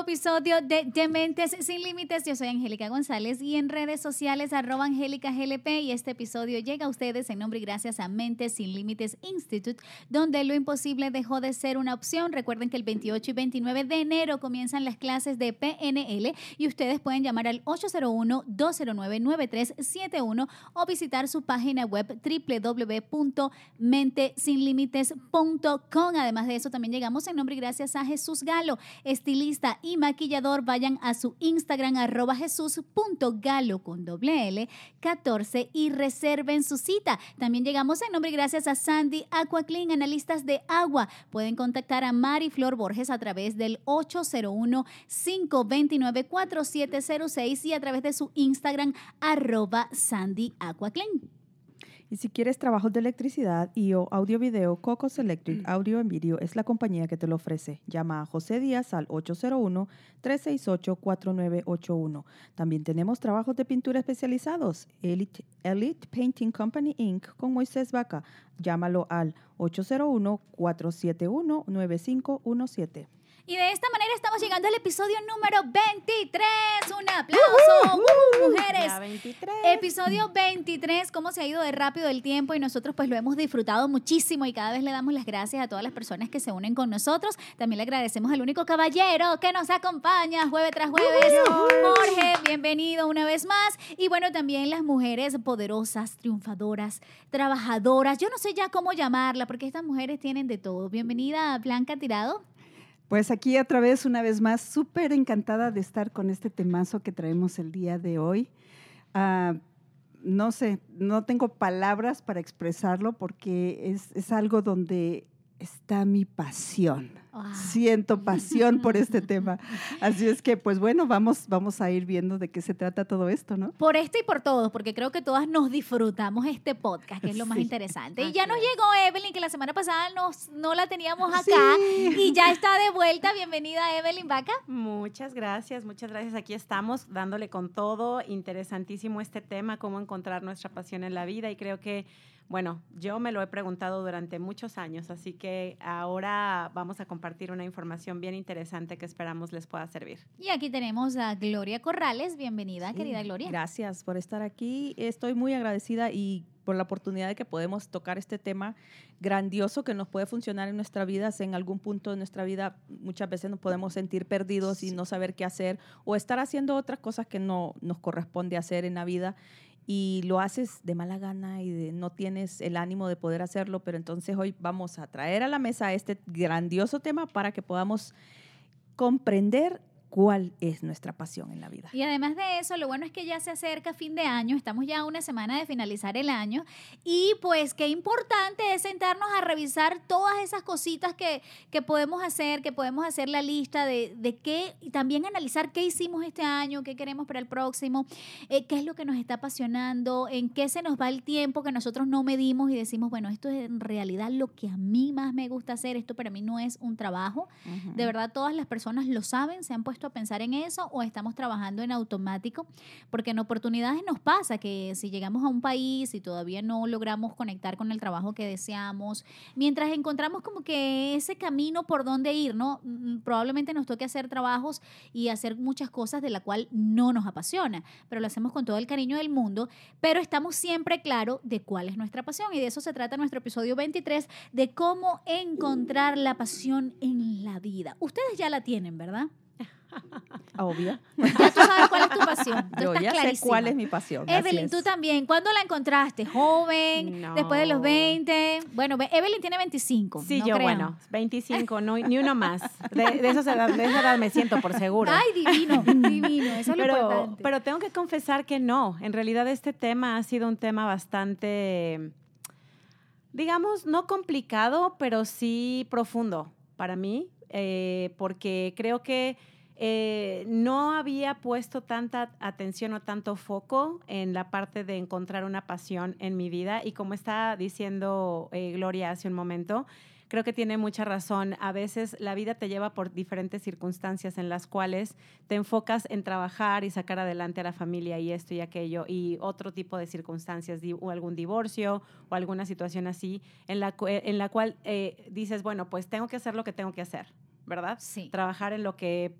Episodio de Dementes sin Límites. Yo soy Angélica González y en redes sociales arroba Angélica GLP y este episodio llega a ustedes en nombre y gracias a Mentes sin Límites Institute, donde lo imposible dejó de ser una opción. Recuerden que el 28 y 29 de enero comienzan las clases de PNL y ustedes pueden llamar al 801-209-9371 o visitar su página web www.mentesinlimites.com. Además de eso, también llegamos en nombre y gracias a Jesús Galo, estilista y maquillador, vayan a su Instagram arroba jesús.galo con doble L 14 y reserven su cita. También llegamos en nombre gracias a Sandy Aqua Clean, analistas de agua. Pueden contactar a Mari Flor Borges a través del 801-529-4706 y a través de su Instagram arroba Sandy Aqua Clean. Y si quieres trabajos de electricidad y o audio video, Cocos Electric mm. Audio en Video es la compañía que te lo ofrece. Llama a José Díaz al 801-368-4981. También tenemos trabajos de pintura especializados. Elite, Elite Painting Company Inc. con Moisés Vaca. Llámalo al 801-471-9517. Y de esta manera estamos llegando al episodio número 23. Un aplauso, uh, mujeres. 23. Episodio 23, cómo se ha ido de rápido el tiempo y nosotros pues lo hemos disfrutado muchísimo y cada vez le damos las gracias a todas las personas que se unen con nosotros. También le agradecemos al único caballero que nos acompaña jueves tras jueves. Jorge, bienvenido una vez más. Y bueno, también las mujeres poderosas, triunfadoras, trabajadoras. Yo no sé ya cómo llamarla porque estas mujeres tienen de todo. Bienvenida Blanca Tirado. Pues aquí otra vez, una vez más, súper encantada de estar con este temazo que traemos el día de hoy. Ah, no sé, no tengo palabras para expresarlo porque es, es algo donde está mi pasión. Siento pasión por este tema. Así es que, pues bueno, vamos, vamos a ir viendo de qué se trata todo esto, ¿no? Por esto y por todos, porque creo que todas nos disfrutamos este podcast, que es lo más interesante. Y ya nos llegó Evelyn, que la semana pasada nos, no la teníamos acá, y ya está de vuelta. Bienvenida, Evelyn Vaca. Muchas gracias, muchas gracias. Aquí estamos dándole con todo. Interesantísimo este tema, cómo encontrar nuestra pasión en la vida, y creo que bueno, yo me lo he preguntado durante muchos años, así que ahora vamos a compartir una información bien interesante que esperamos les pueda servir. Y aquí tenemos a Gloria Corrales. Bienvenida, querida Gloria. Gracias por estar aquí. Estoy muy agradecida y por la oportunidad de que podemos tocar este tema grandioso que nos puede funcionar en nuestra vida. En algún punto de nuestra vida muchas veces nos podemos sentir perdidos y no saber qué hacer o estar haciendo otras cosas que no nos corresponde hacer en la vida y lo haces de mala gana y no tienes el ánimo de poder hacerlo, pero entonces hoy vamos a traer a la mesa este grandioso tema para que podamos comprender cuál es nuestra pasión en la vida. Y además de eso, lo bueno es que ya se acerca fin de año, estamos ya a una semana de finalizar el año y pues qué importante es sentarnos a revisar todas esas cositas que, que podemos hacer, que podemos hacer la lista de, de, qué y también analizar qué hicimos este año, qué queremos para el próximo, eh, qué es lo que nos está apasionando, en qué se nos va el tiempo que nosotros no medimos y decimos, bueno, esto es en realidad lo que a mí más me gusta hacer, esto para mí no es un trabajo. De verdad, todas las personas lo saben, se han puesto a pensar en eso o estamos trabajando en automático? Porque en oportunidades nos pasa que si llegamos a un país y todavía no logramos conectar con el trabajo que deseamos, mientras encontramos como que ese camino por donde ir, ¿no? Mm, probablemente nos toque hacer trabajos y hacer muchas cosas de la cual no nos apasiona, pero lo hacemos con todo el cariño del mundo, pero estamos siempre claro de cuál es nuestra pasión y de eso se trata nuestro episodio 23 de cómo encontrar la pasión en la vida. Ustedes ya la tienen, ¿verdad? Obvio. Ya tú sabes cuál es tu pasión. Yo ya sé cuál es mi pasión. Evelyn, tú también. ¿Cuándo la encontraste? ¿Joven? ¿Después de los 20? Bueno, Evelyn tiene 25. Sí, yo, bueno, 25, no, ni uno más. De, esa edad, me siento por seguro. Ay, divino, divino. Eso es pero, lo importante. Pero tengo que confesar que no. En realidad, este tema ha sido un tema bastante, digamos, no complicado, pero sí profundo para mí, eh, porque creo que eh, no había puesto tanta atención o tanto foco en la parte de encontrar una pasión en mi vida. Y como está diciendo eh, Gloria hace un momento, creo que tiene mucha razón. A veces la vida te lleva por diferentes circunstancias en las cuales te enfocas en trabajar y sacar adelante a la familia y esto y aquello y otro tipo de circunstancias, o algún divorcio o alguna situación así, en la, en la cual eh, dices, bueno, pues tengo que hacer lo que tengo que hacer, ¿verdad? Sí. Trabajar en lo que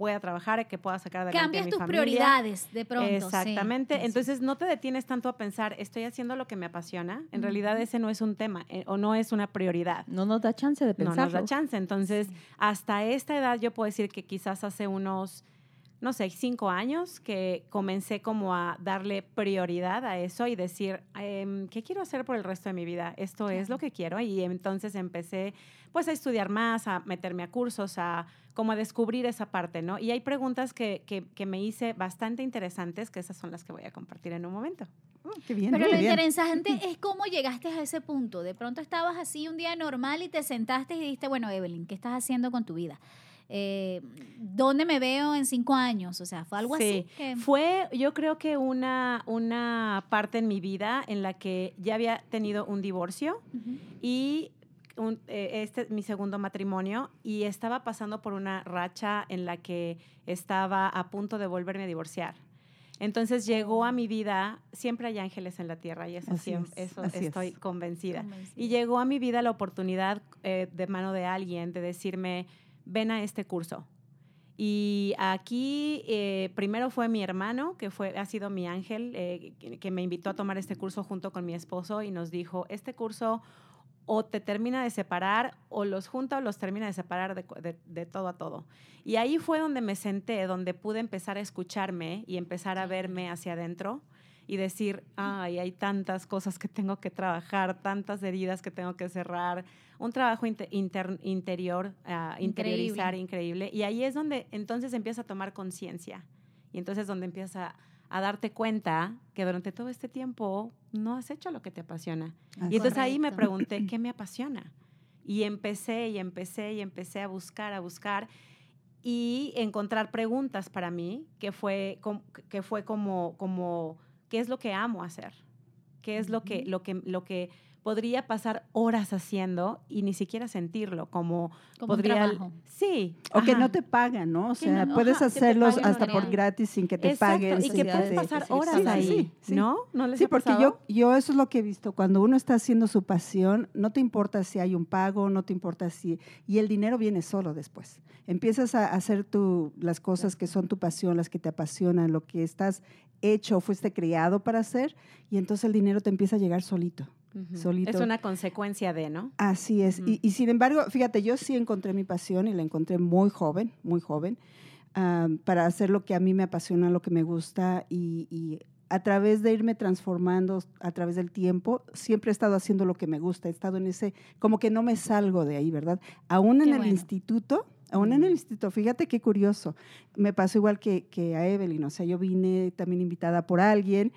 pueda trabajar, que pueda sacar adelante Cambias a mi tus familia. prioridades de pronto. Exactamente. Sí. Entonces no te detienes tanto a pensar, estoy haciendo lo que me apasiona. En realidad ese no es un tema eh, o no es una prioridad. No nos da chance de No pensar. nos da chance. Entonces, hasta esta edad yo puedo decir que quizás hace unos, no sé, cinco años que comencé como a darle prioridad a eso y decir, em, ¿qué quiero hacer por el resto de mi vida? Esto es lo que quiero. Y entonces empecé pues a estudiar más, a meterme a cursos, a como a descubrir esa parte, ¿no? Y hay preguntas que, que, que me hice bastante interesantes, que esas son las que voy a compartir en un momento. Qué bien, Pero lo bien. interesante es cómo llegaste a ese punto. De pronto estabas así un día normal y te sentaste y dijiste, bueno, Evelyn, ¿qué estás haciendo con tu vida? Eh, ¿Dónde me veo en cinco años? O sea, fue algo así. Que- Fue, yo creo que una, una parte en mi vida en la que ya había tenido un divorcio Ujú. y un- eh, este es mi segundo matrimonio y estaba pasando por una racha en la que estaba a punto de volverme a divorciar. Entonces llegó a mi vida, siempre hay ángeles en la tierra y eso, Así siem- es, eso es. estoy convencida. Convencida. Y llegó a mi vida la oportunidad eh, de mano de alguien de decirme, ven a este curso. Y aquí eh, primero fue mi hermano, que fue, ha sido mi ángel, eh, que, me invitó a tomar este curso junto con mi esposo y nos dijo, este curso o te termina de separar o los junta o los termina de separar de, de- de todo a todo. Y ahí fue donde me senté, donde pude empezar a escucharme y empezar a verme hacia adentro y decir, ay, hay tantas cosas que tengo que trabajar, tantas heridas que tengo que cerrar, un trabajo inte- inter- interior, ah, interiorizar increíble. Y ahí es donde entonces empieza a tomar conciencia. Y entonces donde empieza a darte cuenta que durante todo este tiempo no has hecho lo que te apasiona. Así Y entonces ahí me Correcto. pregunté, ¿qué me apasiona? Y empecé y empecé y empecé a buscar, a buscar y encontrar preguntas para mí, que fue, que fue como, como, ¿qué es lo que amo hacer? ¿Qué es lo que, lo que, lo que podría pasar horas haciendo y ni siquiera sentirlo? Como, Como un podría... trabajo. Sí. O que no te pagan, ¿no? O sea, no- puedes ajá, hacerlos hasta por real. gratis sin que te Exacto, paguen. y que te- puedes pasar horas sí, ahí, sí, sí. ¿no? ¿No les Sí, ha porque yo, yo eso es lo que he visto. Cuando uno está haciendo su pasión, no te importa si hay un pago, no te importa si... Y el dinero viene solo después. Empiezas a hacer tu, las cosas que son tu pasión, las que te apasionan, lo que estás hecho, fuiste criado para hacer, y entonces el dinero te empieza a llegar solito. Solito. Es una consecuencia de, ¿no? Así es. Y, y sin embargo, fíjate, yo sí encontré mi pasión y la encontré muy joven, muy joven, para hacer lo que a mí me apasiona, lo que me gusta y, y a través de irme transformando a través del tiempo, siempre he estado haciendo lo que me gusta, he estado en ese, como que no me salgo de ahí, ¿verdad? Aún en el bueno. instituto, aún en el instituto, fíjate qué curioso, me pasó igual que, que a Evelyn, o sea, yo vine también invitada por alguien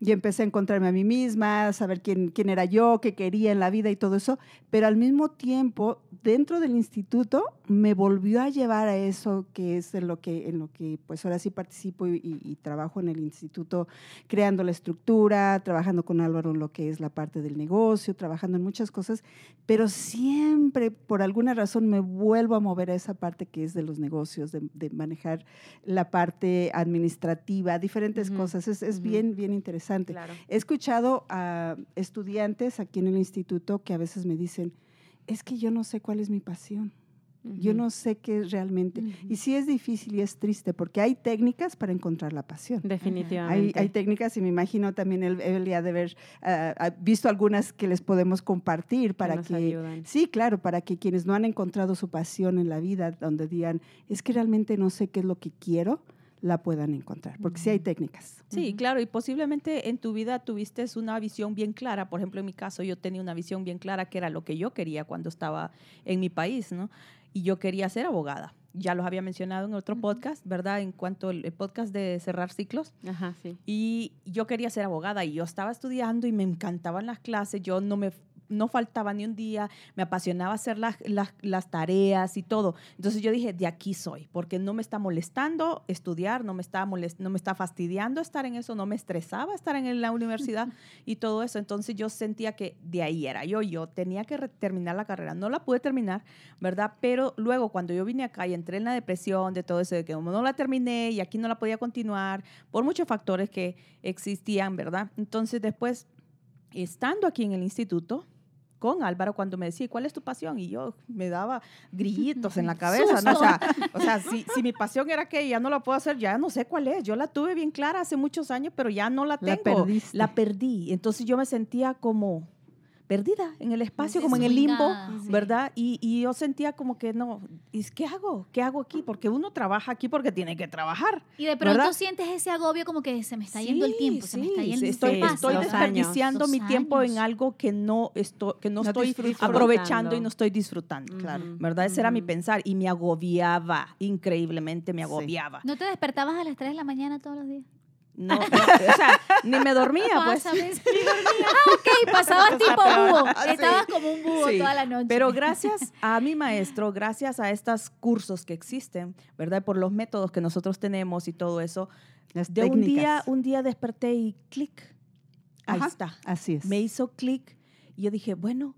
y empecé a encontrarme a mí misma, a saber quién, quién era yo, qué quería en la vida y todo eso, pero al mismo tiempo, dentro del instituto, me volvió a llevar a eso que es en lo que, en lo que pues ahora sí participo y, y- y trabajo en el instituto, creando la estructura, trabajando con Álvaro en lo que es la parte del negocio, trabajando en muchas cosas, pero siempre, por alguna razón, me vuelvo a mover a esa parte que es de los negocios, de, de manejar la parte administrativa, diferentes cosas. Es, es bien, bien interesante. Claro. He escuchado a estudiantes aquí en el instituto que a veces me dicen, es que yo no sé cuál es mi pasión, yo no sé qué es realmente. Y sí es difícil y es triste porque hay técnicas para encontrar la pasión. Hay, Definitivamente. hay técnicas y me imagino también ha de haber ah, ah, visto algunas que les podemos compartir para nos que, ayudan. sí, claro, para que quienes no han encontrado su pasión en la vida, donde digan, es que realmente no sé qué es lo que quiero, la puedan encontrar, porque sí hay técnicas. Sí, claro, y posiblemente en tu vida tuviste una visión bien clara. Por ejemplo, en mi caso, yo tenía una visión bien clara que era lo que yo quería cuando estaba en mi país, ¿no? Y yo quería ser abogada. Ya los había mencionado en otro podcast, ¿verdad? En cuanto al el podcast de cerrar ciclos. Ajá, sí. Y yo quería ser abogada y yo estaba estudiando y me encantaban las clases. Yo no me no faltaba ni un día, me apasionaba hacer las, las, las tareas y todo. Entonces yo dije, de aquí soy, porque no me está molestando estudiar, no me está, molest no me está fastidiando estar en eso, no me estresaba estar en la universidad y todo eso. Entonces yo sentía que de ahí era yo, yo tenía que terminar la carrera. No la pude terminar, ¿verdad? Pero luego cuando yo vine acá y entré en la depresión de todo eso, de que no la terminé y aquí no la podía continuar, por muchos factores que existían, ¿verdad? Entonces después, estando aquí en el instituto, con Álvaro cuando me decía, ¿cuál es tu pasión? Y yo me daba grillitos en la cabeza, ¿no? O sea, o sea si, si, mi pasión era que ya no la puedo hacer, ya no sé cuál es. Yo la tuve bien clara hace muchos años, pero ya no la tengo. La, la perdí. Entonces yo me sentía como, perdida en el espacio, como en el limbo, ¿verdad? Y, y, yo sentía como que no, ¿qué hago? ¿Qué hago aquí? Porque uno trabaja aquí porque tiene que trabajar. Y de pronto sientes ese agobio como que se me está yendo el tiempo, se me está yendo estoy, el Estoy desperdiciando mi tiempo en algo que no, esto, que no, estoy aprovechando y no estoy disfrutando, claro, ¿verdad? Ese era mi pensar y me agobiaba, increíbamente me agobiaba. ¿No te despertabas a las 3 de la mañana todos los días? No, o sea, ni me dormía, pues. Ni dormía. Ah, ok, pasabas tipo búho. Estabas como un búho toda la noche. Pero gracias a mi maestro, gracias a estos cursos que existen, ¿verdad? Por los métodos que nosotros tenemos y todo eso, de un día, un día desperté y clic. Ahí está. Así es. Me hizo clic y yo dije, bueno,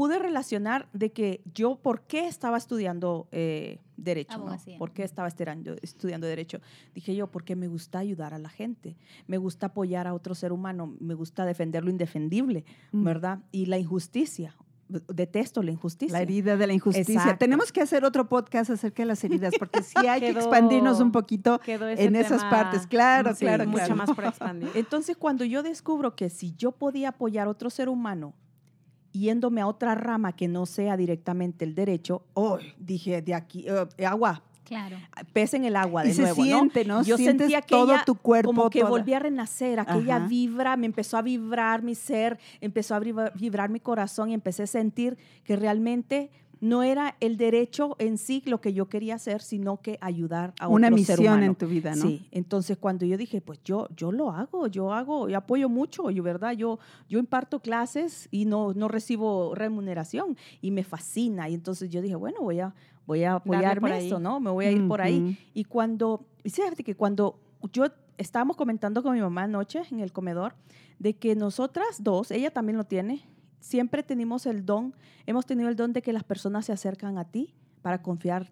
pude relacionar de que yo, ¿por qué estaba estudiando eh, Derecho? ¿no? ¿Por qué estaba estudiando, estudiando Derecho? Dije yo, porque me gusta ayudar a la gente, me gusta apoyar a otro ser humano, me gusta defender lo indefendible, mm. ¿verdad? Y la injusticia. Detesto la injusticia. La herida de la injusticia. Tenemos que hacer otro podcast acerca de las heridas, porque sí hay que expandirnos un poquito en esas partes. Claro, claro. Mucho más por expandir. Entonces, cuando yo descubro que si yo podía apoyar a otro ser humano yéndome a otra rama que no sea directamente el derecho, oh, dije, de aquí, eh, agua. Claro. Pesa en el agua de y nuevo, se siente, ¿no? Yo Sientes sentía que todo tu cuerpo como que volví a renacer, aquella vibra, me empezó a vibrar mi ser, empezó a vibrar mi corazón y empecé a sentir que realmente no era el derecho en sí lo que yo quería hacer, sino que ayudar a Una otro misión ser humano. en tu vida, ¿no? Sí, entonces cuando yo dije, pues yo, yo lo hago, yo hago, yo apoyo mucho, yo, ¿verdad? Yo, yo imparto clases y no, no recibo remuneración y me fascina. Y entonces yo dije, bueno, voy a, voy a apoyarme esto, ¿no? Me voy a ir por ahí. Y cuando, fíjate que cuando yo estábamos comentando con mi mamá anoche en el comedor, de que nosotras dos, ella también lo tiene, siempre tenemos el don, hemos tenido el don de que las personas se acercan a ti para confiar,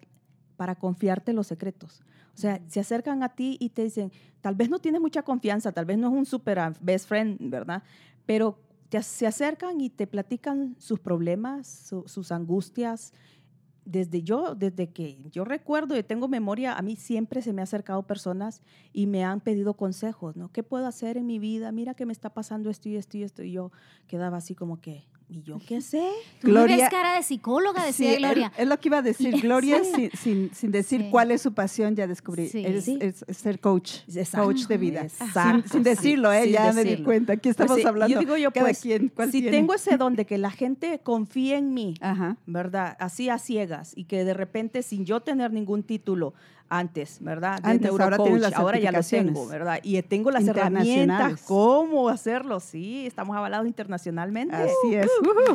para confiarte los secretos. O sea, se acercan a ti y te dicen, tal vez no tienes mucha confianza, tal vez no es un super best friend, ¿verdad? Pero te, se acercan y te platican sus problemas, sus angustias. Desde yo, desde que yo recuerdo y tengo memoria, a mí siempre se me han acercado personas y me han pedido consejos, ¿no? ¿Qué puedo hacer en mi vida? Mira que me está pasando esto y esto y esto. Y yo quedaba así como que, ¿Y yo qué sé? Gloria, es cara de psicóloga, decía Gloria. Es lo que iba a decir. Gloria, sin, sin, decir cuál es su pasión, ya descubrí. Es, ser coach, coach de vida. Sin, decirlo, ¿eh? ya me di cuenta. Aquí estamos pues hablando. Yo digo yo, pues, si tengo ese don de que la gente confíe en mí, ¿verdad? Así a ciegas y que de repente, sin yo tener ningún título, antes, ¿verdad? De antes, ahora, ahora ya lo tengo, ¿verdad? Y tengo las herramientas, cómo hacerlo, sí, estamos avalados internacionalmente. Así es.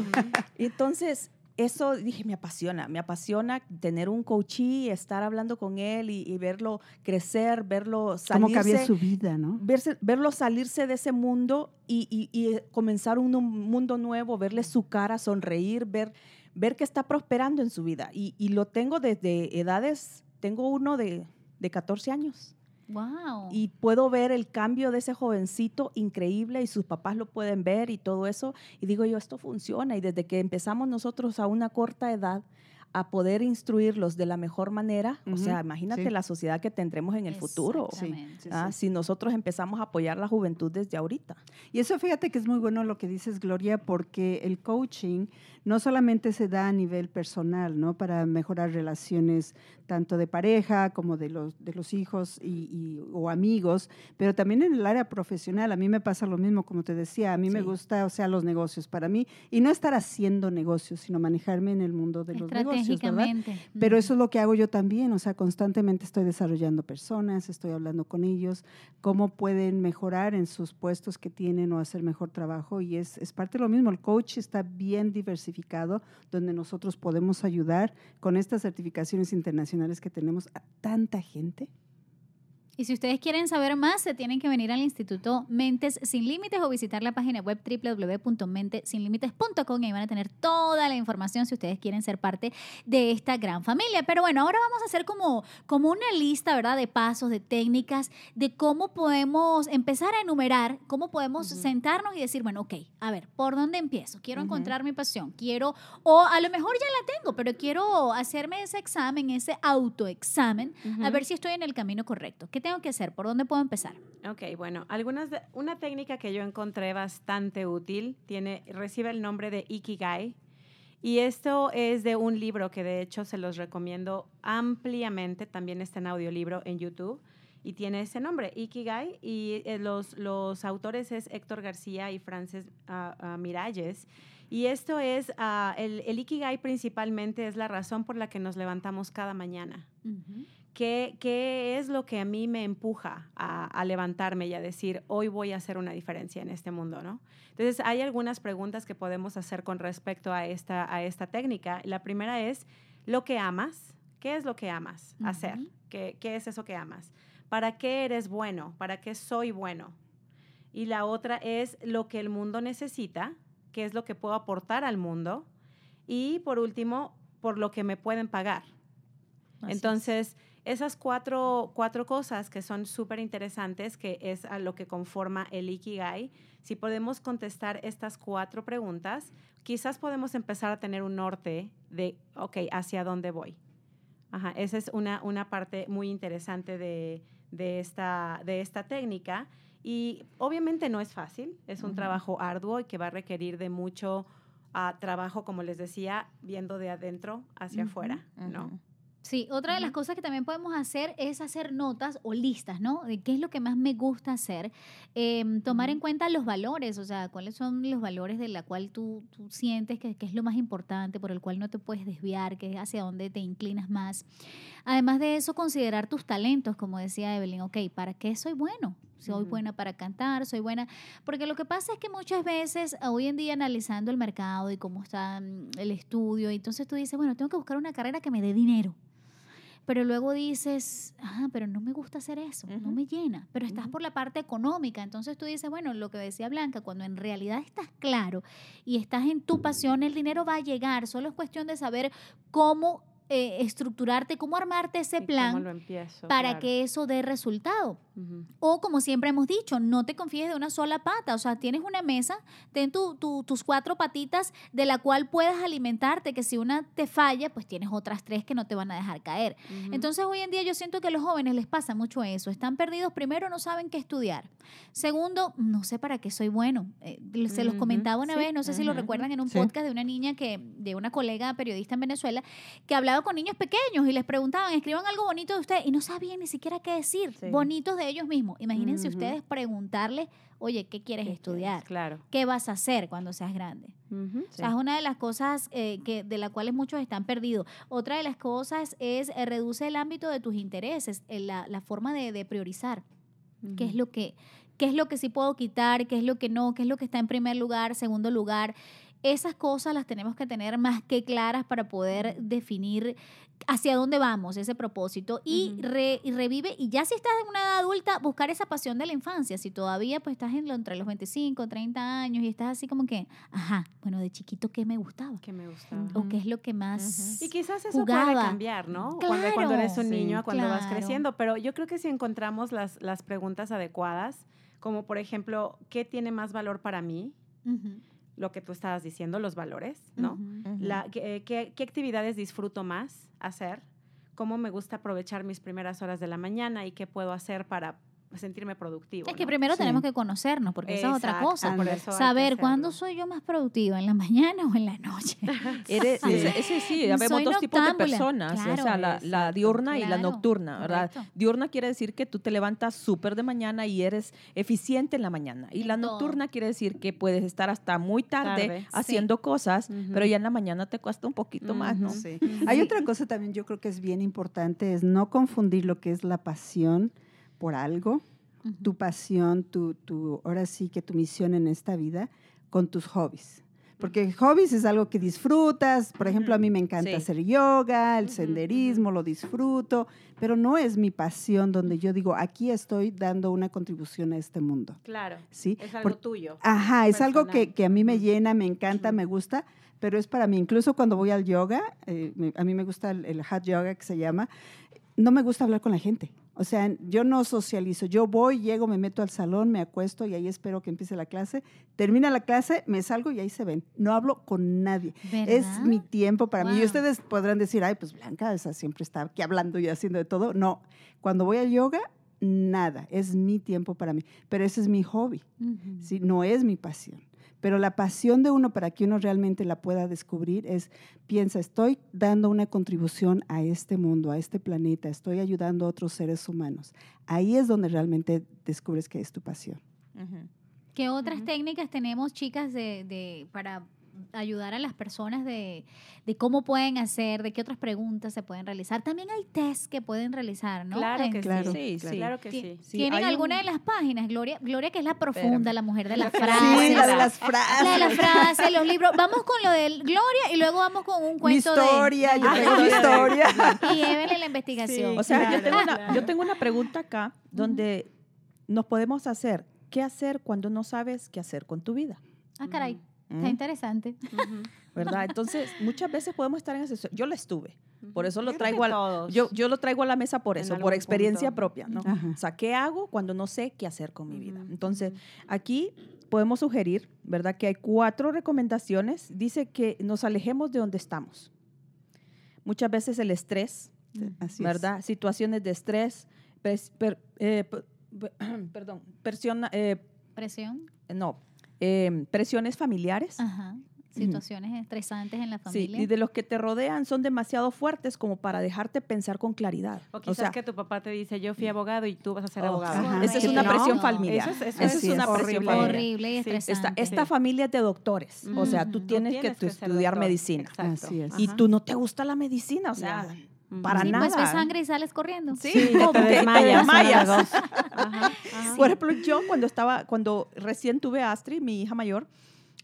Entonces, eso dije, me apasiona, me apasiona tener un coachí, estar hablando con él y, verlo crecer, verlo salirse. Cómo cambia su vida, ¿no? verlo salirse de ese mundo y, y, comenzar un, mundo nuevo, verle su cara, sonreír, ver, ver que está prosperando en su vida. Y lo tengo desde edades tengo uno de, de 14 años. Wow. Y puedo ver el cambio de ese jovencito increíble y sus papás lo pueden ver y todo eso. Y digo yo, esto funciona. Y desde que empezamos nosotros a una corta edad a poder instruirlos de la mejor manera, o sea, imagínate la sociedad que tendremos en el futuro. Ah, si nosotros empezamos a apoyar la juventud desde ahorita. Y eso fíjate que es muy bueno lo que dices, Gloria, porque el coaching no solamente se da a nivel personal, ¿no? Para mejorar relaciones tanto de pareja como de los, de los hijos y, o amigos, pero también en el área profesional. A mí me pasa lo mismo, como te decía, a mí me gusta, o sea, los negocios para mí, y no estar haciendo negocios, sino manejarme en el mundo de los negocios. negocios, ¿verdad? Pero eso es lo que hago yo también, o sea, constantemente estoy desarrollando personas, estoy hablando con ellos, cómo pueden mejorar en sus puestos que tienen o hacer mejor trabajo y es, es parte de lo mismo, el coach está bien diversificado, donde nosotros podemos ayudar con estas certificaciones internacionales que tenemos a tanta gente. Y si ustedes quieren saber más, se tienen que venir al Instituto Mentes Sin Límites o visitar la página web www.mentesinlimites.com y ahí van a tener toda la información si ustedes quieren ser parte de esta gran familia. Pero bueno, ahora vamos a hacer como, como una lista, ¿verdad? De pasos, de técnicas, de cómo podemos empezar a enumerar, cómo podemos sentarnos y decir, bueno, ok, a ver, ¿por dónde empiezo? Quiero encontrar mi pasión, quiero, o a lo mejor ya la tengo, pero quiero hacerme ese examen, ese autoexamen, a ver si estoy en el camino correcto. ¿Qué tengo que hacer? ¿Por dónde puedo empezar? Ok, bueno, algunas una técnica que yo encontré bastante útil tiene, recibe el nombre de Ikigai. Y esto es de un libro que de hecho se los recomiendo ampliamente. También está en audiolibro en YouTube y tiene ese nombre, Ikigai. Y eh, los, los autores es Héctor García y Frances uh, Miralles. Y esto es, uh, el, el, Ikigai principalmente es la razón por la que nos levantamos cada mañana. ¿Qué, es lo que a mí me empuja a, levantarme y a decir, hoy voy a hacer una diferencia en este mundo? ¿no? Entonces, hay algunas preguntas que podemos hacer con respecto a esta, a esta técnica. La primera es, ¿lo que amas? ¿Qué es lo que amas hacer? ¿Qué, ¿Qué es eso que amas? ¿Para qué eres bueno? ¿Para qué soy bueno? Y la otra es lo que el mundo necesita, qué es lo que puedo aportar al mundo. Y por último, por lo que me pueden pagar. Entonces, esas cuatro, cuatro cosas que son súper interesantes, que es a lo que conforma el Ikigai, si podemos contestar estas cuatro preguntas, quizás podemos empezar a tener un norte de, ok, ¿hacia dónde voy? Ajá, esa es una, una parte muy interesante de, de, esta, de esta técnica. Y obviamente no es fácil, es un trabajo arduo y que va a requerir de mucho uh, trabajo, como les decía, viendo de adentro hacia afuera, ¿no? Sí, otra de las cosas que también podemos hacer es hacer notas o listas, ¿no? De qué es lo que más me gusta hacer. Em, tomar en cuenta los valores, o sea, cuáles son los valores de la cual tú, tú sientes que, que, es lo más importante, por el cual no te puedes desviar, que es hacia dónde te inclinas más. Además de eso, considerar tus talentos, como decía Evelyn, ok, ¿para qué soy bueno? Soy buena para cantar, soy buena. Porque lo que pasa es que muchas veces, hoy en día, analizando el mercado y cómo está mm, el estudio, entonces tú dices, bueno, tengo que buscar una carrera que me dé dinero pero luego dices, ah, pero no me gusta hacer eso, no me llena, pero estás por la parte económica, entonces tú dices, bueno, lo que decía Blanca, cuando en realidad estás claro y estás en tu pasión, el dinero va a llegar, solo es cuestión de saber cómo eh, estructurarte, cómo armarte ese plan para que eso dé resultado. O como siempre hemos dicho, no te confíes de una sola pata, o sea, tienes una mesa, ten tus cuatro patitas de la cual puedas alimentarte, que si una te falla, pues tienes otras tres que no te van a dejar caer. Entonces hoy en día yo siento que a los jóvenes les pasa mucho eso, están perdidos, primero no saben qué estudiar, segundo, no sé para qué soy bueno. Eh, se los comentaba una vez, no sé si lo recuerdan en un podcast de una niña que, de una colega periodista en Venezuela, que hablaba con niños pequeños y les preguntaban, escriban algo bonito de usted y no sabían ni siquiera qué decir, bonitos de ellos mismos. Imagínense ustedes preguntarles, oye, ¿qué quieres estudiar? Claro. ¿Qué vas a hacer cuando seas grande? o sea, es una de las cosas eh, que, de las cuales muchos están perdidos. Otra de las cosas es eh, reduce el ámbito de tus intereses, eh, la, la forma de, de priorizar. ¿Qué es lo que qué es lo que sí puedo quitar, qué es lo que no, qué es lo que está en primer lugar, segundo lugar. Esas cosas las tenemos que tener más que claras para poder definir hacia dónde vamos, ese propósito, y, revive, y ya si estás en una edad adulta, buscar esa pasión de la infancia, si todavía pues estás en lo, entre los 25, 30 años y estás así como que, ajá, bueno, de chiquito, ¿qué me gustaba? ¿Qué me gustaba? O qué es lo que más Y quizás eso puede cambiar, ¿no? cuando, cuando, eres un niño, cuando vas creciendo, pero yo creo que si encontramos las, las preguntas adecuadas, como por ejemplo, ¿qué tiene más valor para mí? Lo que tú estabas diciendo, los valores, ¿no? La, ¿qué, qué, actividades disfruto más hacer? ¿Cómo me gusta aprovechar mis primeras horas de la mañana y qué puedo hacer para sentirme productivo. Es que ¿no? primero Sí. tenemos que conocernos, porque esa es otra cosa. eso Saber cuándo soy yo más productiva, en la mañana o en la noche. Eres, Sí. ese, ese sí, ya vemos dos tipos de personas, o Claro, sea, la, la diurna y la claro, nocturna, ¿verdad? correcto. Diurna quiere decir que tú te levantas súper de mañana y eres eficiente en la mañana. Y En la todo. nocturna quiere decir que puedes estar hasta muy tarde, Tarde, sí. haciendo cosas, Ujú. pero ya en la mañana te cuesta un poquito más, ¿no? Sí. Hay otra cosa también yo creo que es bien importante, es no confundir lo que es la pasión por algo, tu pasión, tu, tu, ahora sí que tu misión en esta vida, con tus hobbies. Porque hobbies es algo que disfrutas, por ejemplo, a mí me encanta Sí. hacer yoga, el senderismo, lo disfruto, pero no es mi pasión donde yo digo, aquí estoy dando una contribución a este mundo. Claro, ¿sí? es algo Por- tuyo. Ajá, es algo que, que a mí me llena, me encanta, me gusta, pero es para mí. Incluso cuando voy al yoga, eh, a mí me gusta el, el hot yoga que se llama, no me gusta hablar con la gente. O sea, yo no socializo. Yo voy, llego, me meto al salón, me acuesto y ahí espero que empiece la clase. Termina la clase, me salgo y ahí se ven. No hablo con nadie. Es mi tiempo para mí. Y ustedes podrán decir, ay, pues Blanca, esa siempre está aquí hablando y haciendo de todo. No, cuando voy al yoga, nada. Es mi tiempo para mí. Pero ese es mi hobby. ¿sí? No es mi pasión. Pero la pasión de uno para que uno realmente la pueda descubrir es, piensa, estoy dando una contribución a este mundo, a este planeta, estoy ayudando a otros seres humanos. Ahí es donde realmente descubres que es tu pasión. ¿Qué otras técnicas tenemos, chicas, de, de- para ayudar a las personas de, de cómo pueden hacer, de qué otras preguntas se pueden realizar? También hay test que pueden realizar, ¿no? Claro que Claro, sí. claro. Claro que sí. Sí, ¿Tienen hay alguna un- de las páginas? Gloria, Gloria que es la profunda, Espérame. la mujer de las Sí, frases. Sí, la de las frases. La de las frases, los libros. Vamos con lo de Gloria y luego vamos con un Mi cuento historia, de... yo Ah, tengo mi historia. Y Evelyn la investigación. Sí. O sea, Claro, yo, tengo una, yo tengo una pregunta acá donde nos podemos hacer, ¿qué hacer cuando no sabes qué hacer con tu vida? Ah, caray. Está ¿Mm? interesante. Ujú. ¿Verdad? Entonces, muchas veces podemos estar en situación. Yo la estuve. Por eso lo Yo traigo al- todos. Yo, yo lo traigo a la mesa por eso, por experiencia punto. propia, ¿no? Ajá. O sea, ¿qué hago cuando no sé qué hacer con mi vida? Entonces, aquí podemos sugerir, ¿verdad? Que hay cuatro recomendaciones. Dice que nos alejemos de donde estamos. Muchas veces el estrés, Así es. ¿verdad? Situaciones de estrés, pres- per- eh, p- p- perdón, presión, eh, Presión. no, eh, presiones familiares. Ajá. Situaciones estresantes en la Sí, familia. y de los que te rodean son demasiado fuertes como para dejarte pensar con claridad. O quizás sea, que tu papá te dice, yo fui abogado y tú vas a ser Oh, abogado. Ajá. esa es una ¿No? presión familiar. Eso es, eso Esa es es una presión horrible. familiar. Horrible y Sí. estresante. Esta, esta familia es de doctores, o sea, tú tienes, que estudiar doctor. medicina. Exacto. Así es. Y tú no te gusta la medicina, o sea. Para sí, nada. pues ves sangre y sales corriendo. Sí, como te que te desmayas, desmayas. Ajá, ajá. Por ejemplo, yo cuando estaba, cuando recién tuve a Astrid, mi hija mayor,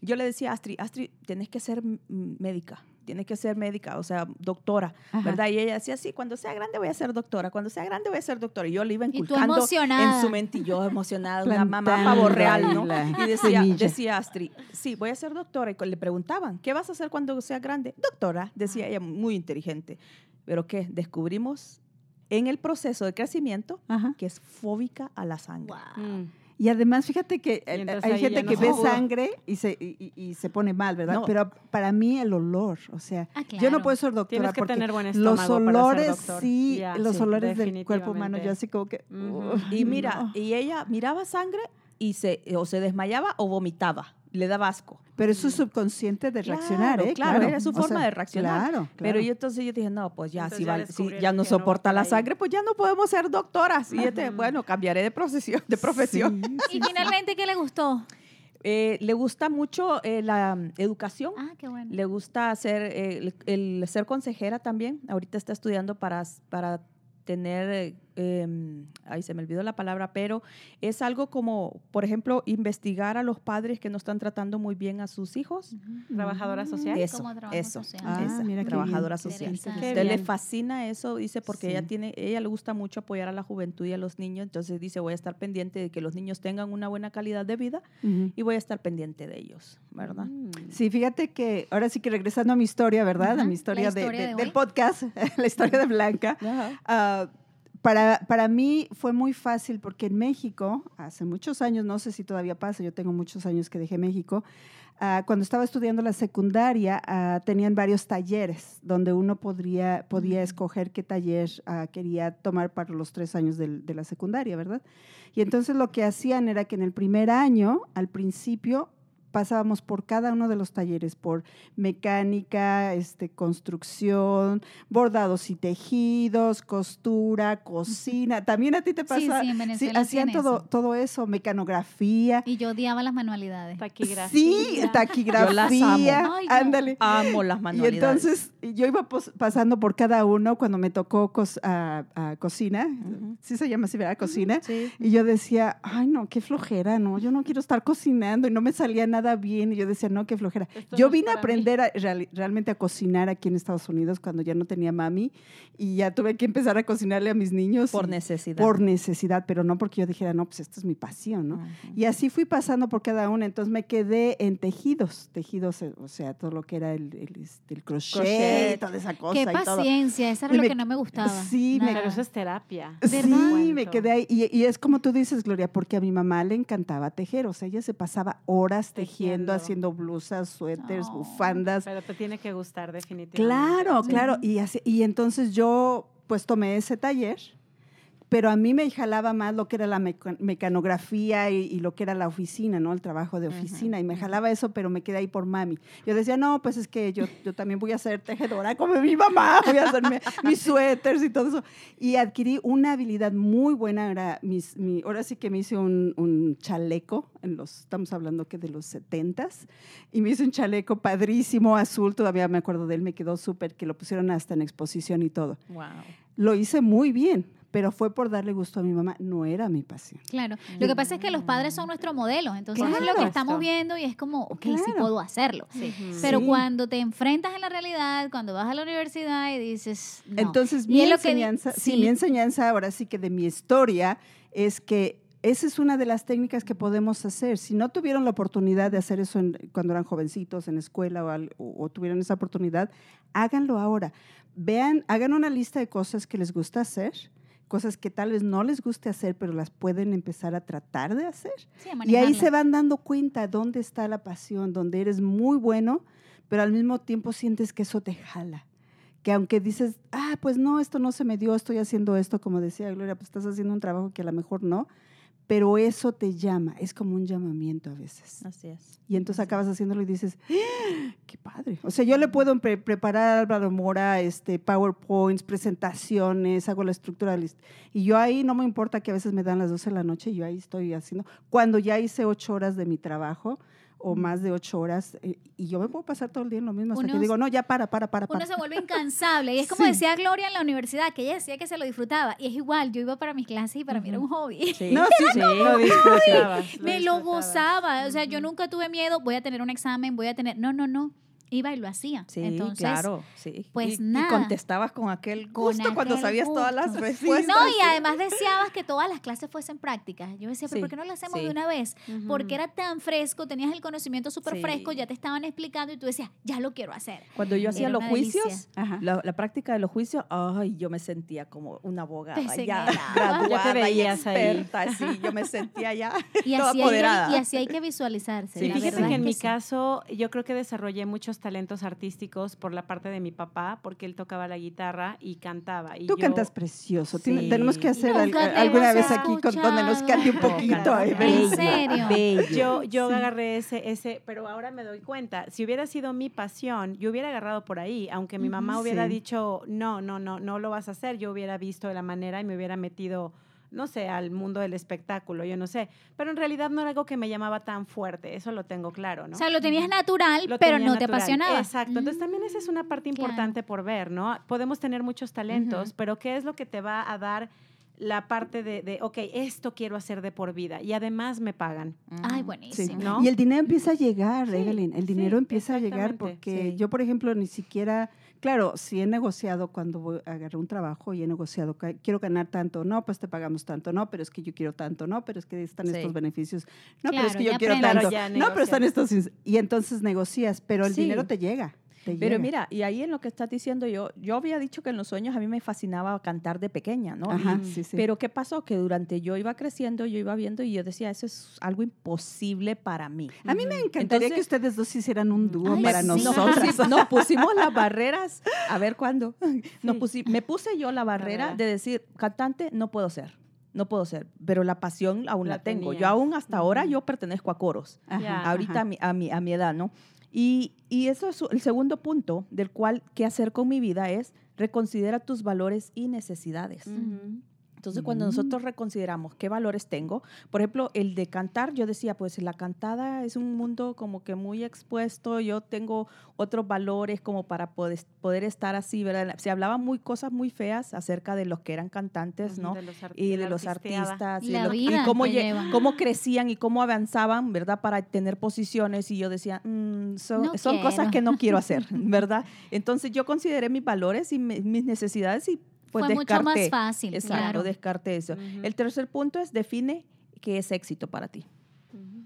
yo le decía a Astrid, Astrid, tienes que ser médica, tienes que ser médica, o sea, doctora, Ajá. ¿verdad? Y ella decía, sí, cuando sea grande voy a ser doctora, cuando sea grande voy a ser doctora. Y yo le iba tú inculcando emocionada. en su mente, y yo emocionada, una mamá pavo real, ¿no? Y decía, decía Astrid, sí, voy a ser doctora. Y le preguntaban, ¿qué vas a hacer cuando sea grande? Doctora, decía ella, muy inteligente. ¿Pero qué? Descubrimos en el proceso de crecimiento Ajá. que es fóbica a la sangre. Wow. Mm. Y además, fíjate que eh, hay gente que no ve sangre y se, y, y- se pone mal, ¿verdad? No. Pero para mí el olor, o sea, Ah, yo claro. no puedo ser doctora Tienes que porque tener buen los estómago para ser olores, doctor. sí, Ya, los sí, olores del cuerpo humano, yo así como que... "Ugh, Y mira, no". y ella miraba sangre y se o se desmayaba o vomitaba, le daba asco. Pero eso es subconsciente de reaccionar, Claro, ¿eh? claro, era su O forma sea, de reaccionar. Claro, Pero claro. yo entonces yo dije, no, pues ya, Entonces si, ya va- si descubrieron ya no soporta por la sangre, pues ya no podemos ser doctoras. Y yo te- Ujú. bueno, cambiaré de profesión. De profesión. Sí, Y finalmente, ¿qué le gustó? Eh, le gusta mucho eh, la mm, educación. Ah, qué bueno. Le gusta hacer eh, el, el ser consejera también. Ahorita está estudiando para, para tener, eh, em, ay, se me olvidó la palabra, pero es algo como, por ejemplo, investigar a los padres que no están tratando muy bien a sus hijos. Trabajadora social. Eso, como eso, social. Ah, esa, mira qué trabajadora bien. social. Usted le fascina eso, dice, porque ella Sí. tiene, ella le gusta mucho apoyar a la juventud y a los niños, entonces dice, voy a estar pendiente de que los niños tengan una buena calidad de vida Ujú. y voy a estar pendiente de ellos, ¿verdad? Mm. Sí, fíjate que ahora sí que regresando a mi historia, ¿verdad? A mi la historia, de- historia de- de del podcast, la historia de Blanca. Para, para mí fue muy fácil porque en México, hace muchos años, no sé si todavía pasa, yo tengo muchos años que dejé México, ah, cuando estaba estudiando la secundaria, ah, tenían varios talleres donde uno podría, podía escoger qué taller ah, quería tomar para los tres años de la secundaria, ¿verdad? Y entonces lo que hacían era que en el primer año, al principio, pasábamos por cada uno de los talleres, por mecánica, este, construcción, bordados y tejidos, costura, cocina. También a ti te pasa. Sí, sí, en Venezuela hacían hacían todo, eso. todo eso, mecanografía. Y yo odiaba las manualidades. Taquigrafía. Sí, taquigrafía. Yo las amo. Ándale. Amo las Y manualidades. entonces yo iba pos- pasando por cada uno cuando me tocó cos- a, a cocina, Ujú. sí se llama así, ¿verdad? Cocina. Sí. Y yo decía, ay, no, qué flojera, no, yo no quiero estar cocinando y no me salía nada bien. Y yo decía, no, qué flojera. Esto yo no vine a aprender a- real- realmente a cocinar aquí en Estados Unidos cuando ya no tenía mami y ya tuve que empezar a cocinarle a mis niños. Por y- necesidad. Por necesidad, pero no porque yo dijera, no, pues esta es mi pasión, ¿no? Y así fui pasando por cada una. Entonces me quedé en tejidos, tejidos, eh, o sea, todo lo que era el, el, este, el crochet, Crochet. toda esa cosa. Qué y todo. paciencia, eso era Y lo me- que no me gustaba. sí, me- Nada. Pero eso es terapia. Sí, ¿Verdad? me quedé ahí. Y, y es como tú dices, Gloria, porque a mi mamá le encantaba tejer. O sea, ella se pasaba horas tejiendo, Tejiendo. haciendo blusas, suéteres, Oh. bufandas. Pero te tiene que gustar definitivamente. Claro, Sí. claro. Y, así, y entonces yo pues tomé ese taller, pero a mí me jalaba más lo que era la meca- mecanografía y, y lo que era la oficina, ¿no? El trabajo de oficina. Y me jalaba eso, pero me quedé ahí por mami. Yo decía, no, pues es que yo, yo también voy a ser tejedora como mi mamá, voy a hacerme mis suéteres y todo eso. Y adquirí una habilidad muy buena. Era mis, mi, ahora sí que me hice un, un chaleco, en los, estamos hablando que de los setentas, y me hice un chaleco padrísimo, azul, todavía me acuerdo de él, me quedó súper, que lo pusieron hasta en exposición y todo. Wow. Lo hice muy bien, pero fue por darle gusto a mi mamá, no era mi pasión. Claro. Lo que pasa es que los padres son nuestro modelo, entonces es lo que Claro. estamos viendo y es como, ok, sí Claro. puedo hacerlo. Sí. Pero Sí. cuando te enfrentas a la realidad, cuando vas a la universidad y dices, no. Entonces, Y mi lo que enseñanza, sí, sí. mi enseñanza ahora sí que de mi historia es que esa es una de las técnicas que podemos hacer. Si no tuvieron la oportunidad de hacer eso en- cuando eran jovencitos en escuela o, al- o- o tuvieron esa oportunidad, háganlo ahora. Vean, hagan una lista de cosas que les gusta hacer, cosas que tal vez no les guste hacer, pero las pueden empezar a tratar de hacer. Sí, Y ahí se van dando cuenta dónde está la pasión, donde eres muy bueno, pero al mismo tiempo sientes que eso te jala. Que aunque dices, ah, pues no, esto no se me dio, estoy haciendo esto, como decía Gloria, pues estás haciendo un trabajo que a lo mejor no, pero eso te llama, es como un llamamiento a veces. Así es. Y entonces acabas haciéndolo y dices, ¡Ah! qué padre. O sea, yo le puedo pre- preparar a Álvaro Mora este, PowerPoints, presentaciones, hago la estructura. list- Y yo ahí no me importa que a veces me dan las 12 de la noche, yo ahí estoy haciendo. Cuando ya hice ocho horas de mi trabajo o más de ocho horas, eh, y yo me puedo pasar todo el día en lo mismo, hasta Uno que digo, no, ya para, para, para, para. Uno se vuelve incansable. Y es como Sí. decía Gloria en la universidad, que ella decía que se lo disfrutaba. Y es igual, yo iba para mis clases y para mí era un hobby. Sí. No, sí, sí. Lo disfrutabas. Me lo gozaba. O sea, yo nunca tuve miedo, voy a tener un examen, voy a tener. No, no, no. Iba y lo hacía. Sí, Entonces, claro, sí. pues y, nada. Y contestabas con aquel Con gusto cuando aquel sabías todas las respuestas. No, y además deseabas que todas las clases fuesen prácticas. Yo decía, pero Sí, ¿por qué no lo hacemos sí. de una vez? Porque era tan fresco, tenías el conocimiento súper Sí. fresco, ya te estaban explicando y tú decías, ya lo quiero hacer. Cuando yo hacía Era los juicios, la, la práctica de los juicios, ay, yo me sentía como una abogada Te ya graduada Ya te veías y ahí. experta, sí, yo me sentía ya Y toda así, hay apoderada. que, y así hay que visualizarse. Sí. la Fíjate que en mi sí. caso, yo creo que desarrollé muchos talentos artísticos por la parte de mi papá, porque él tocaba la guitarra y cantaba. Y Tú yo- cantas precioso. Sí. Tenemos que hacer al- alguna vez aquí con, donde nos cante un poquito. ay, ¿En serio? bello. Yo, yo Sí. agarré ese, ese, pero ahora me doy cuenta, si hubiera sido mi pasión, yo hubiera agarrado por ahí, aunque mi mamá hubiera sí. dicho, no, no, no, no lo vas a hacer, yo hubiera visto de la manera y me hubiera metido, no sé, al mundo del espectáculo, yo no sé, pero en realidad no era algo que me llamaba tan fuerte, eso lo tengo claro, ¿no? O sea, lo tenías natural, Lo pero no te apasionaba. Exacto. Entonces Mm. también esa es una parte claro. importante por ver, ¿no? Podemos tener muchos talentos, pero ¿qué es lo que te va a dar la parte de, de, ok, esto quiero hacer de por vida y además me pagan? Ay, Sí. buenísimo. ¿no? Y el dinero empieza a llegar, Sí, Evelyn. El dinero sí, empieza a llegar porque sí. yo, por ejemplo, ni siquiera, claro, si he negociado cuando voy, agarré un trabajo y he negociado, quiero ganar tanto, no, pues te pagamos tanto, no, pero es que yo quiero tanto, no, pero es que están Sí. estos beneficios, no, pero es que yo quiero tanto, no, pero están estos, y entonces negocias, pero el Sí. dinero te llega. Te Pero llega. mira, y ahí en lo que estás diciendo yo, yo había dicho que en los sueños a mí me fascinaba cantar de pequeña, ¿no? Ajá, Y- sí, sí. Pero ¿qué pasó? Que durante yo iba creciendo, yo iba viendo y yo decía, eso es algo imposible para mí. a mí me encantaría que Entonces- ustedes dos hicieran un dúo Ay, para sí. Nos, nosotras. pusi- nos pusimos las barreras, a ver cuándo. Nos pusi- me puse yo la barrera de decir, cantante no puedo ser, no puedo ser, pero la pasión aún la, La tengo. Yo aún hasta ahora yo pertenezco a coros, Ajá, ahorita ajá. a mi, a, mi, a mi edad, ¿no? Y, eso es el segundo punto del cual qué hacer con mi vida es reconsidera tus valores y necesidades. Entonces, cuando Mm. nosotros reconsideramos qué valores tengo, por ejemplo, el de cantar, yo decía, pues la cantada es un mundo como que muy expuesto, yo tengo otros valores como para poder, poder estar así, ¿verdad? Se hablaban muy cosas muy feas acerca de los que eran cantantes, ¿no? De los y de los artistas y, los- y cómo, cómo crecían y cómo avanzaban, ¿verdad? Para tener posiciones y yo decía, "Mm, son, No son cosas quiero. que no quiero hacer, ¿verdad? Entonces yo consideré mis valores y mi- mis necesidades y pues Fue mucho más fácil, Exacto, claro. descarté eso. El tercer punto es define qué es éxito para ti.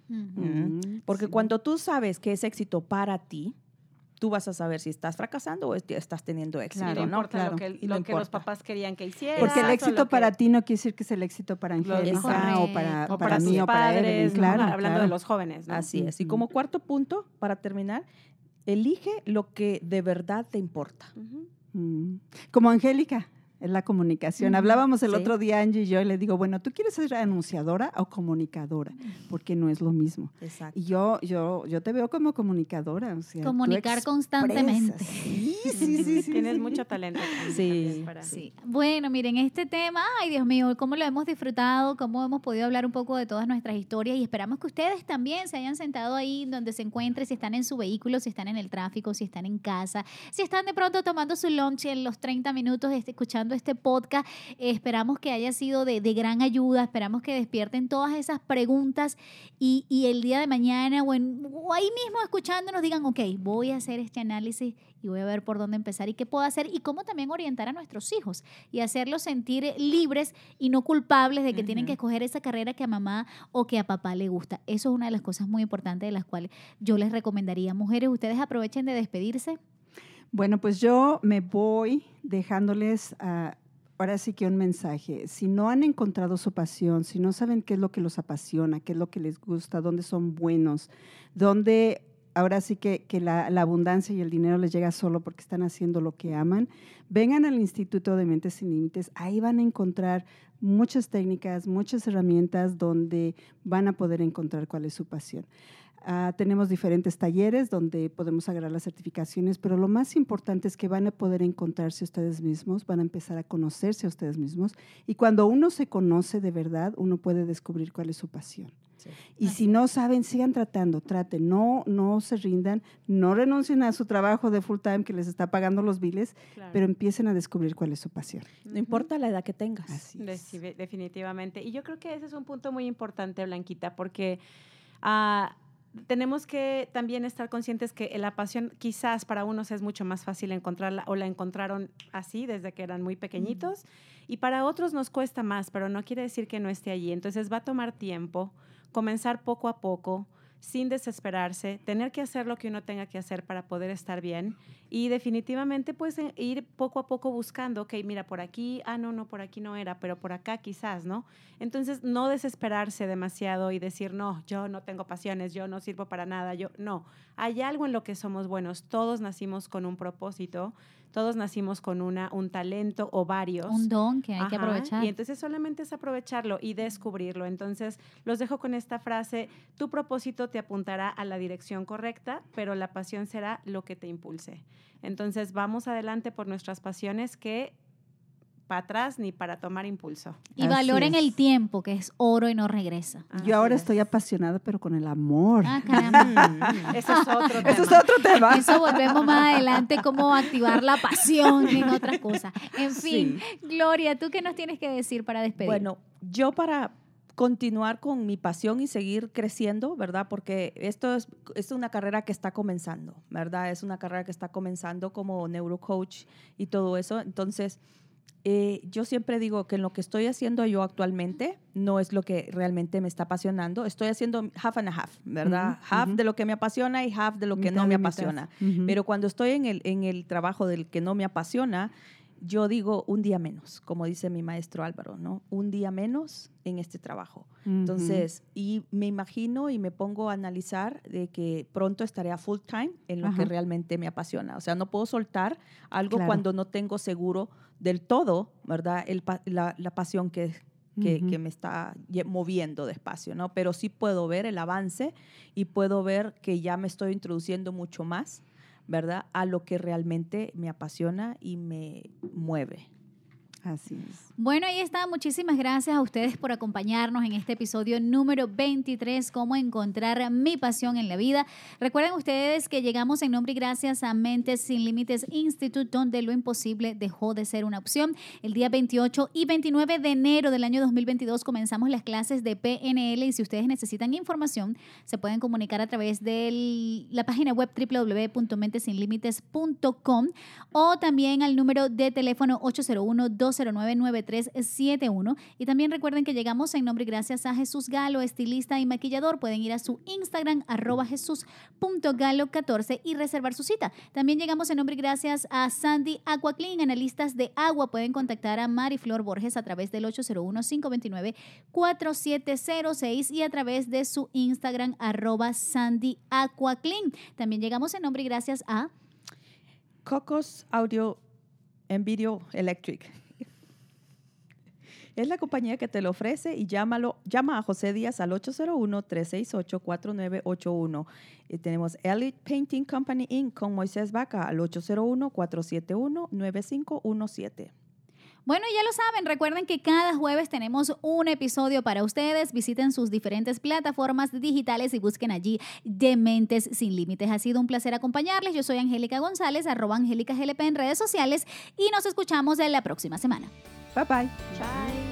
Mm, Porque sí. cuando tú sabes qué es éxito para ti, tú vas a saber si estás fracasando o est- estás teniendo éxito, claro, ¿no? importa claro. lo que, Y lo no que los papás querían que hicieras. Porque el éxito para que- ti no quiere decir que es el éxito para Angélica o para, o para, para, mí o para padres. ¿no? Claro, hablando claro. de los jóvenes. ¿no? Así es. Y como cuarto punto, para terminar, elige lo que de verdad te importa. Mm. Como Angélica, es la comunicación. Hablábamos el sí. otro día, Angie y yo, y le digo, bueno, ¿tú quieres ser anunciadora o comunicadora? Porque no es lo mismo. Exacto. Y yo, yo, yo te veo como comunicadora. o sea, Comunicar constantemente. Sí, sí, sí, sí, Tienes sí. mucho talento. Sí, para- Sí. Bueno, miren, este tema, ay Dios mío, cómo lo hemos disfrutado, cómo hemos podido hablar un poco de todas nuestras historias y esperamos que ustedes también se hayan sentado ahí donde se encuentren, si están en su vehículo, si están en el tráfico, si están en casa, si están de pronto tomando su lunch en los 30 minutos este- escuchando este podcast. Esperamos que haya sido de, de gran ayuda, esperamos que despierten todas esas preguntas y, y el día de mañana o, en- o ahí mismo escuchándonos digan, ok, voy a hacer este análisis y voy a ver por dónde empezar y qué puedo hacer y cómo también orientar a nuestros hijos y hacerlos sentir libres y no culpables de que tienen que escoger esa carrera que a mamá o que a papá le gusta. Eso es una de las cosas muy importantes de las cuales yo les recomendaría. Mujeres, ustedes aprovechen de despedirse. Bueno, pues yo me voy dejándoles ah, ahora sí que un mensaje. Si no han encontrado su pasión, si no saben qué es lo que los apasiona, qué es lo que les gusta, dónde son buenos, dónde ahora sí que, que la, la abundancia y el dinero les llega solo porque están haciendo lo que aman, vengan al Instituto de Mentes Sin Límites. Ahí van a encontrar muchas técnicas, muchas herramientas donde van a poder encontrar cuál es su pasión. Ah, tenemos diferentes talleres donde podemos agarrar las certificaciones, pero lo más importante es que van a poder encontrarse ustedes mismos, van a empezar a conocerse a ustedes mismos y cuando uno se conoce de verdad, uno puede descubrir cuál es su pasión. Sí. Y si no saben, sigan tratando, traten, no, no se rindan, no renuncien a su trabajo de full time que les está pagando los biles, Claro. pero empiecen a descubrir cuál es su pasión. No importa la edad que tengas. Así es. Definitivamente. Y yo creo que ese es un punto muy importante, Blanquita, porque ah, tenemos que también estar conscientes que la pasión quizás para unos es mucho más fácil encontrarla o la encontraron así desde que eran muy pequeñitos y para otros nos cuesta más, pero no quiere decir que no esté allí. Entonces va a tomar tiempo, comenzar poco a poco sin desesperarse, tener que hacer lo que uno tenga que hacer para poder estar bien y definitivamente pues ir poco a poco buscando, ok, mira, por aquí, ah, no, no, por aquí no era, pero por acá quizás, ¿no? Entonces no desesperarse demasiado y decir, no, yo no tengo pasiones, yo no sirvo para nada, yo no, hay algo en lo que somos buenos, todos nacimos con un propósito, todos nacimos con una, un talento o varios. Un don que hay que aprovechar. Y entonces solamente es aprovecharlo y descubrirlo. Entonces los dejo con esta frase, tu propósito te apuntará a la dirección correcta, pero la pasión será lo que te impulse. Entonces vamos adelante por nuestras pasiones que para atrás ni para tomar impulso. y Así valoren es. el tiempo, que es oro y no regresa. Así Yo ahora es. estoy apasionada, pero con el amor. Ah, caramba. Mm. Ese es otro tema. Ese es otro tema. Eso volvemos más adelante, cómo activar la pasión en otras cosas. En fin, Gloria, ¿tú qué nos tienes que decir para despedir? Bueno, yo para continuar con mi pasión y seguir creciendo, ¿verdad? Porque esto es, es una carrera que está comenzando, ¿verdad? Es una carrera que está comenzando como neurocoach y todo eso. Entonces, eh, yo siempre digo que en lo que estoy haciendo yo actualmente no es lo que realmente me está apasionando. Estoy haciendo half and a half, ¿verdad? half de lo que me apasiona y half de lo que no me apasiona. Pero cuando estoy en el, en el trabajo del que no me apasiona, yo digo un día menos, como dice mi maestro Álvaro, ¿no? Un día menos en este trabajo. Entonces, y me imagino y me pongo a analizar de que pronto estaré a full time en lo que realmente me apasiona. O sea, no puedo soltar algo cuando no tengo seguro del todo, ¿verdad? El, la, la, pasión que, que, que, me está moviendo despacio, ¿no? Pero sí puedo ver el avance y puedo ver que ya me estoy introduciendo mucho más ¿verdad? A lo que realmente me apasiona y me mueve. Así es. Bueno, ahí está. Muchísimas gracias a ustedes por acompañarnos en este episodio número 23, cómo encontrar mi pasión en la vida. Recuerden ustedes que llegamos en nombre y gracias a Mentes Sin Límites Institute, donde lo imposible dejó de ser una opción. El día 28 y 29 de enero del año 2022 comenzamos las clases de PNL y si ustedes necesitan información, se pueden comunicar a través de la página web www.mentesinlimites.com o también al número de teléfono 801 209 371 Y también recuerden que llegamos en nombre y gracias a Jesús Galo, estilista y maquillador. Pueden ir a su Instagram, arroba jesús.galo14 y reservar su cita. También llegamos en nombre y gracias a Sandy Aquaclean, analistas de agua. Pueden contactar a Mariflor Borges a través del 801-529-4706 y a través de su Instagram, arroba Sandy. También llegamos en nombre y gracias a... Cocos Audio and Video Electric es la compañía que te lo ofrece y llámalo, llama a José Díaz al 801-368-4981. Y tenemos Elite Painting Company Inc. con Moisés Vaca al 801-471-9517. Bueno, ya lo saben, recuerden que cada jueves tenemos un episodio para ustedes. Visiten sus diferentes plataformas digitales y busquen allí Dementes Sin Límites. Ha sido un placer acompañarles. Yo soy Angélica González, arroba Angélica GLP en redes sociales y nos escuchamos en la próxima semana. Bye bye. Bye.